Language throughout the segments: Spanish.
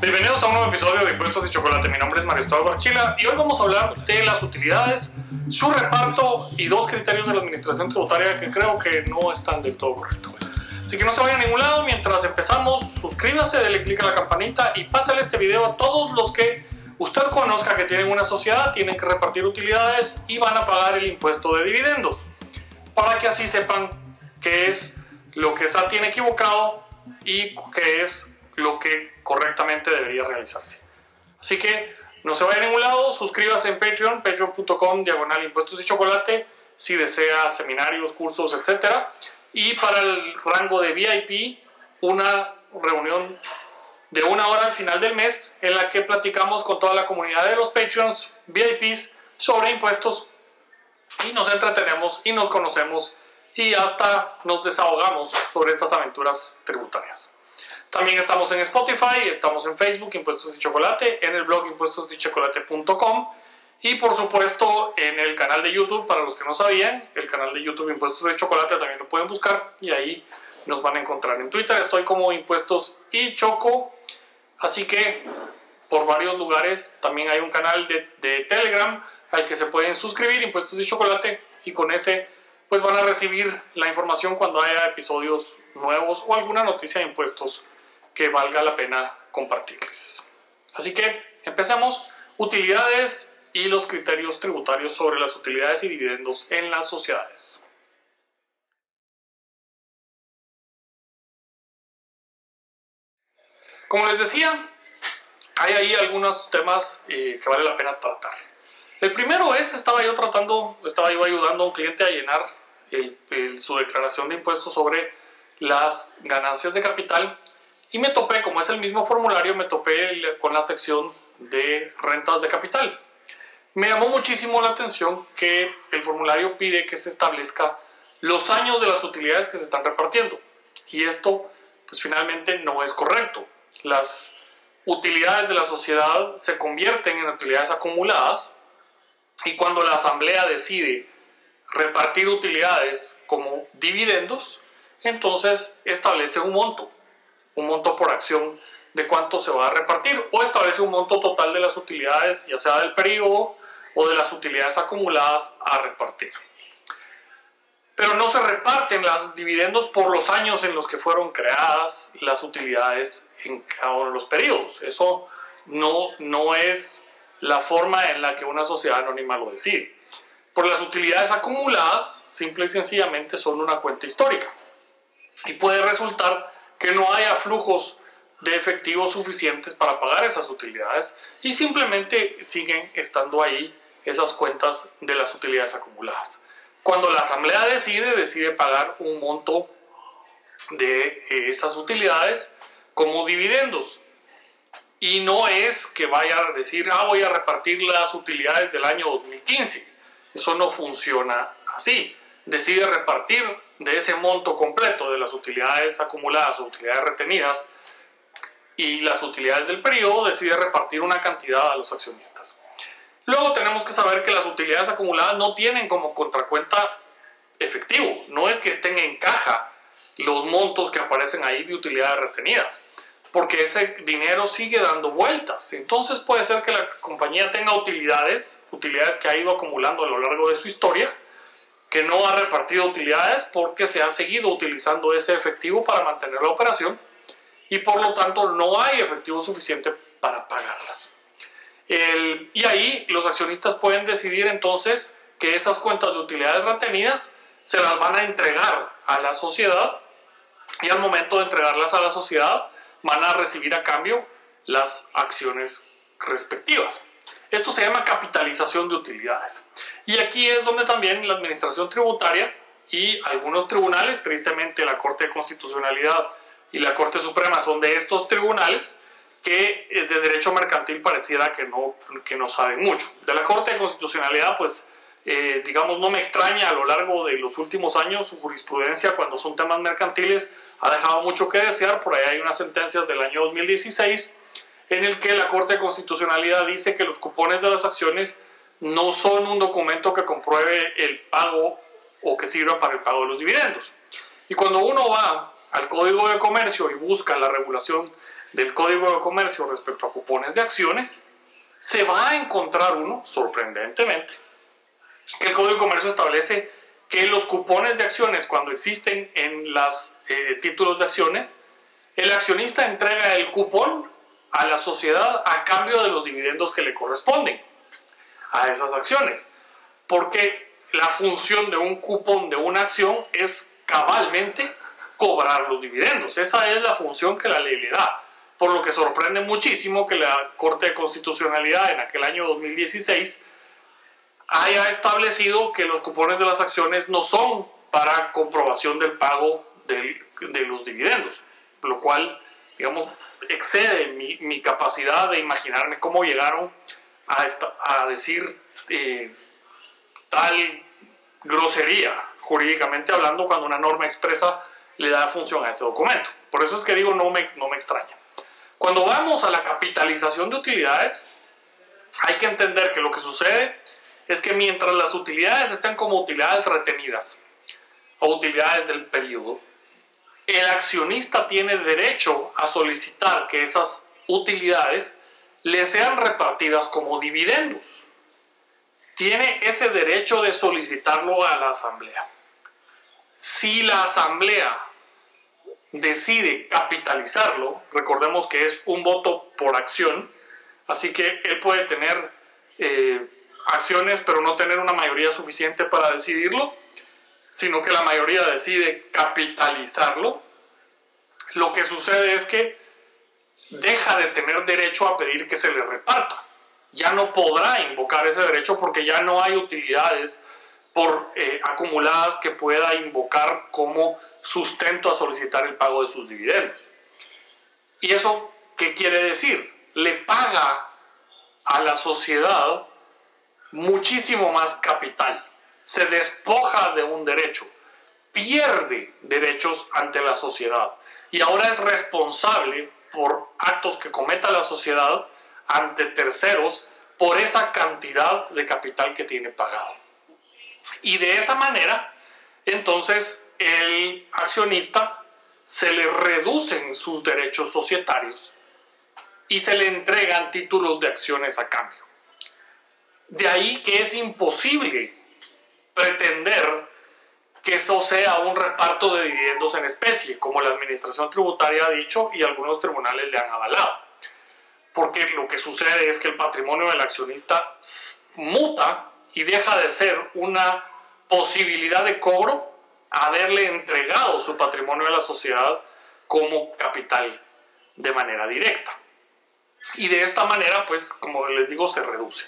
Bienvenidos a un nuevo episodio de Impuestos de Chocolate. Mi nombre es Mario Estado Archila y hoy vamos a hablar de las utilidades, su reparto y dos criterios de la administración tributaria que creo que no están del todo correctos. Así que no se vayan a ningún lado. Mientras empezamos, suscríbase, denle click a la campanita y pásale este video a todos los que usted conozca que tienen una sociedad, tienen que repartir utilidades y van a pagar el impuesto de dividendos. Para que así sepan qué es lo que SAT tiene equivocado y qué es lo que correctamente debería realizarse. Así que no se vaya a ningún lado, suscríbase en Patreon, patreon.com, diagonal impuestos y chocolate, si desea seminarios, cursos, etc. Y para el rango de VIP, una reunión de una hora al final del mes en la que platicamos con toda la comunidad de los Patreons, VIPs, sobre impuestos y nos entretenemos y nos conocemos y hasta nos desahogamos sobre estas aventuras tributarias. También estamos en Spotify, estamos en Facebook, Impuestos de Chocolate, en el blog impuestosdechocolate.com y por supuesto en el canal de YouTube, para los que no sabían, el canal de YouTube Impuestos de Chocolate también lo pueden buscar y ahí nos van a encontrar. En Twitter estoy como Impuestos y Choco, así que por varios lugares también hay un canal de, de Telegram al que se pueden suscribir, Impuestos y Chocolate, y con ese pues van a recibir la información cuando haya episodios nuevos o alguna noticia de impuestos que valga la pena compartirles. Así que empecemos. Utilidades y los criterios tributarios sobre las utilidades y dividendos en las sociedades. Como les decía, hay ahí algunos temas eh, que vale la pena tratar. El primero es, estaba yo tratando, estaba yo ayudando a un cliente a llenar su declaración de impuestos sobre las ganancias de capital y me topé, como es el mismo formulario, me topé con la sección de rentas de capital. Me llamó muchísimo la atención que el formulario pide que se establezca los años de las utilidades que se están repartiendo. Y esto, pues finalmente no es correcto. Las utilidades de la sociedad se convierten en utilidades acumuladas y cuando la asamblea decide repartir utilidades como dividendos, entonces establece un monto un monto por acción de cuánto se va a repartir o establece un monto total de las utilidades, ya sea del periodo o de las utilidades acumuladas a repartir. Pero no se reparten los dividendos por los años en los que fueron creadas las utilidades en cada uno de los periodos. Eso no, no es la forma en la que una sociedad anónima lo decide. Por las utilidades acumuladas, simple y sencillamente son una cuenta histórica. Y puede resultar que no haya flujos de efectivo suficientes para pagar esas utilidades y simplemente siguen estando ahí esas cuentas de las utilidades acumuladas. Cuando la asamblea decide, decide pagar un monto de esas utilidades como dividendos. Y no es que vaya a decir, ah, voy a repartir las utilidades del año 2015. Eso no funciona así. Decide repartir de ese monto completo de las utilidades acumuladas o utilidades retenidas y las utilidades del periodo, decide repartir una cantidad a los accionistas. Luego tenemos que saber que las utilidades acumuladas no tienen como contracuenta efectivo, no es que estén en caja los montos que aparecen ahí de utilidades retenidas, porque ese dinero sigue dando vueltas. Entonces puede ser que la compañía tenga utilidades, utilidades que ha ido acumulando a lo largo de su historia, que no ha repartido utilidades porque se ha seguido utilizando ese efectivo para mantener la operación y por lo tanto no hay efectivo suficiente para pagarlas. y ahí los accionistas pueden decidir entonces que esas cuentas de utilidades retenidas se las van a entregar a la sociedad y al momento de entregarlas a la sociedad van a recibir a cambio las acciones respectivas. Esto se llama capitalización de utilidades. Y aquí es donde también la Administración Tributaria y algunos tribunales, tristemente la Corte de Constitucionalidad y la Corte Suprema son de estos tribunales que eh, de derecho mercantil pareciera que no, que no saben mucho. De la Corte de Constitucionalidad, pues, eh, digamos, no me extraña a lo largo de los últimos años su jurisprudencia cuando son temas mercantiles ha dejado mucho que desear. Por ahí hay unas sentencias del año 2016 en el que la Corte de Constitucionalidad dice que los cupones de las acciones no son un documento que compruebe el pago o que sirva para el pago de los dividendos. Y cuando uno va al Código de Comercio y busca la regulación del Código de Comercio respecto a cupones de acciones, se va a encontrar uno, sorprendentemente, que el Código de Comercio establece que los cupones de acciones, cuando existen en los eh, títulos de acciones, el accionista entrega el cupón a la sociedad a cambio de los dividendos que le corresponden a esas acciones. Porque la función de un cupón de una acción es cabalmente cobrar los dividendos. Esa es la función que la ley le da. Por lo que sorprende muchísimo que la Corte de Constitucionalidad en aquel año 2016 haya establecido que los cupones de las acciones no son para comprobación del pago de los dividendos, lo cual, digamos, excede mi, capacidad de imaginarme cómo llegaron a, a decir eh, tal grosería, jurídicamente hablando, cuando una norma expresa le da función a ese documento. Por eso es que digo, no me, no me extraña. Cuando vamos a la capitalización de utilidades, hay que entender que lo que sucede es que mientras las utilidades están como utilidades retenidas o utilidades del periodo, el accionista tiene derecho a solicitar que esas utilidades le sean repartidas como dividendos. Tiene ese derecho de solicitarlo a la asamblea. Si la asamblea decide capitalizarlo, recordemos que es un voto por acción, así que él puede tener eh, acciones pero no tener una mayoría suficiente para decidirlo, sino que la mayoría decide capitalizarlo, lo que sucede es que deja de tener derecho a pedir que se le reparta. Ya no podrá invocar ese derecho porque ya no hay utilidades por eh, acumuladas que pueda invocar como sustento a solicitar el pago de sus dividendos. ¿Y eso qué quiere decir? Le paga a la sociedad muchísimo más capital, se despoja de un derecho, pierde derechos ante la sociedad y ahora es responsable por actos que cometa la sociedad ante terceros por esa cantidad de capital que tiene pagado. Y de esa manera, entonces, el accionista se le reducen sus derechos societarios y se le entregan títulos de acciones a cambio. De ahí que es imposible pretender que eso sea un reparto de dividendos en especie, como la Administración Tributaria ha dicho y algunos tribunales le han avalado. Porque lo que sucede es que el patrimonio del accionista muta y deja de ser una posibilidad de cobro haberle entregado su patrimonio a la sociedad como capital de manera directa. Y de esta manera, pues, como les digo, se reduce.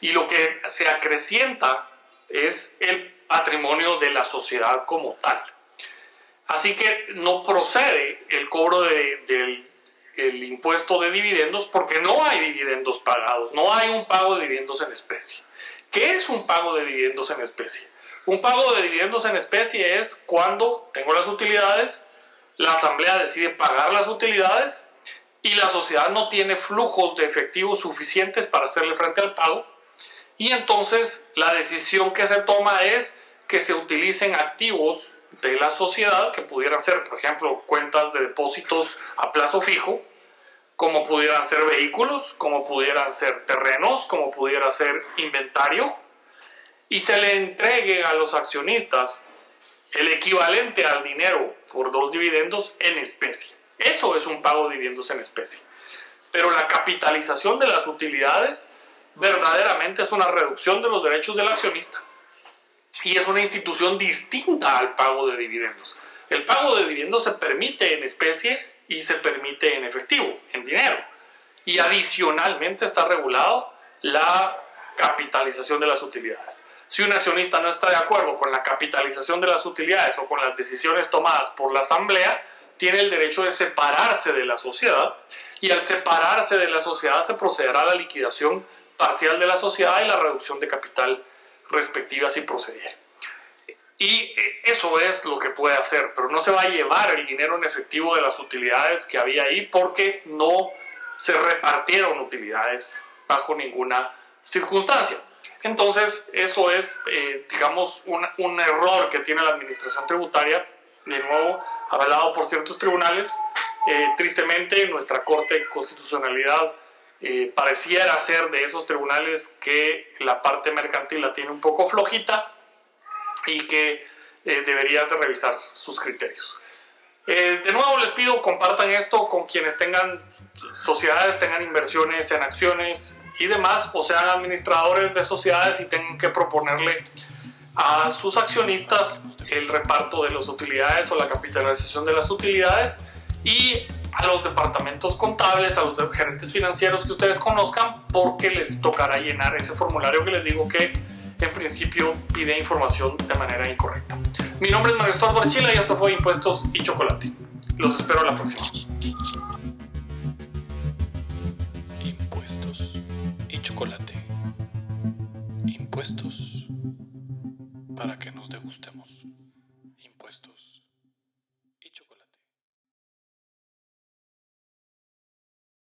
Y lo que se acrecienta es el patrimonio de la sociedad como tal. Así que no procede el cobro del impuesto de dividendos porque no hay dividendos pagados, no hay un pago de dividendos en especie. ¿Qué es un pago de dividendos en especie? Un pago de dividendos en especie es cuando tengo las utilidades, la asamblea decide pagar las utilidades y la sociedad no tiene flujos de efectivo suficientes para hacerle frente al pago y entonces la decisión que se toma es que se utilicen activos de la sociedad, que pudieran ser, por ejemplo, cuentas de depósitos a plazo fijo, como pudieran ser vehículos, como pudieran ser terrenos, como pudiera ser inventario, y se le entregue a los accionistas el equivalente al dinero por dos dividendos en especie. Eso es un pago de dividendos en especie. Pero la capitalización de las utilidades verdaderamente es una reducción de los derechos del accionista y es una institución distinta al pago de dividendos. El pago de dividendos se permite en especie y se permite en efectivo, en dinero. Y adicionalmente está regulado la capitalización de las utilidades. Si un accionista no está de acuerdo con la capitalización de las utilidades o con las decisiones tomadas por la asamblea, tiene el derecho de separarse de la sociedad y al separarse de la sociedad se procederá a la liquidación parcial de la sociedad y la reducción de capital respectivas y proceder. Y eso es lo que puede hacer, pero no se va a llevar el dinero en efectivo de las utilidades que había ahí porque no se repartieron utilidades bajo ninguna circunstancia. Entonces, eso es, eh, digamos, un, un, error que tiene la administración tributaria, de nuevo, avalado por ciertos tribunales, Eh, tristemente, nuestra Corte de Constitucionalidad eh, pareciera ser de esos tribunales que la parte mercantil la tiene un poco flojita y que eh, debería de revisar sus criterios. Eh, de nuevo les pido compartan esto con quienes tengan sociedades, tengan inversiones en acciones y demás, o sean administradores de sociedades y tengan que proponerle a sus accionistas el reparto de las utilidades o la capitalización de las utilidades y a los departamentos contables, a los gerentes financieros que ustedes conozcan, porque les tocará llenar ese formulario que les digo que en principio pide información de manera incorrecta. Mi nombre es Mario Estuardo Archila y esto fue Impuestos y Chocolate. Los espero la próxima. Impuestos y chocolate. Impuestos para que nos degustemos. Impuestos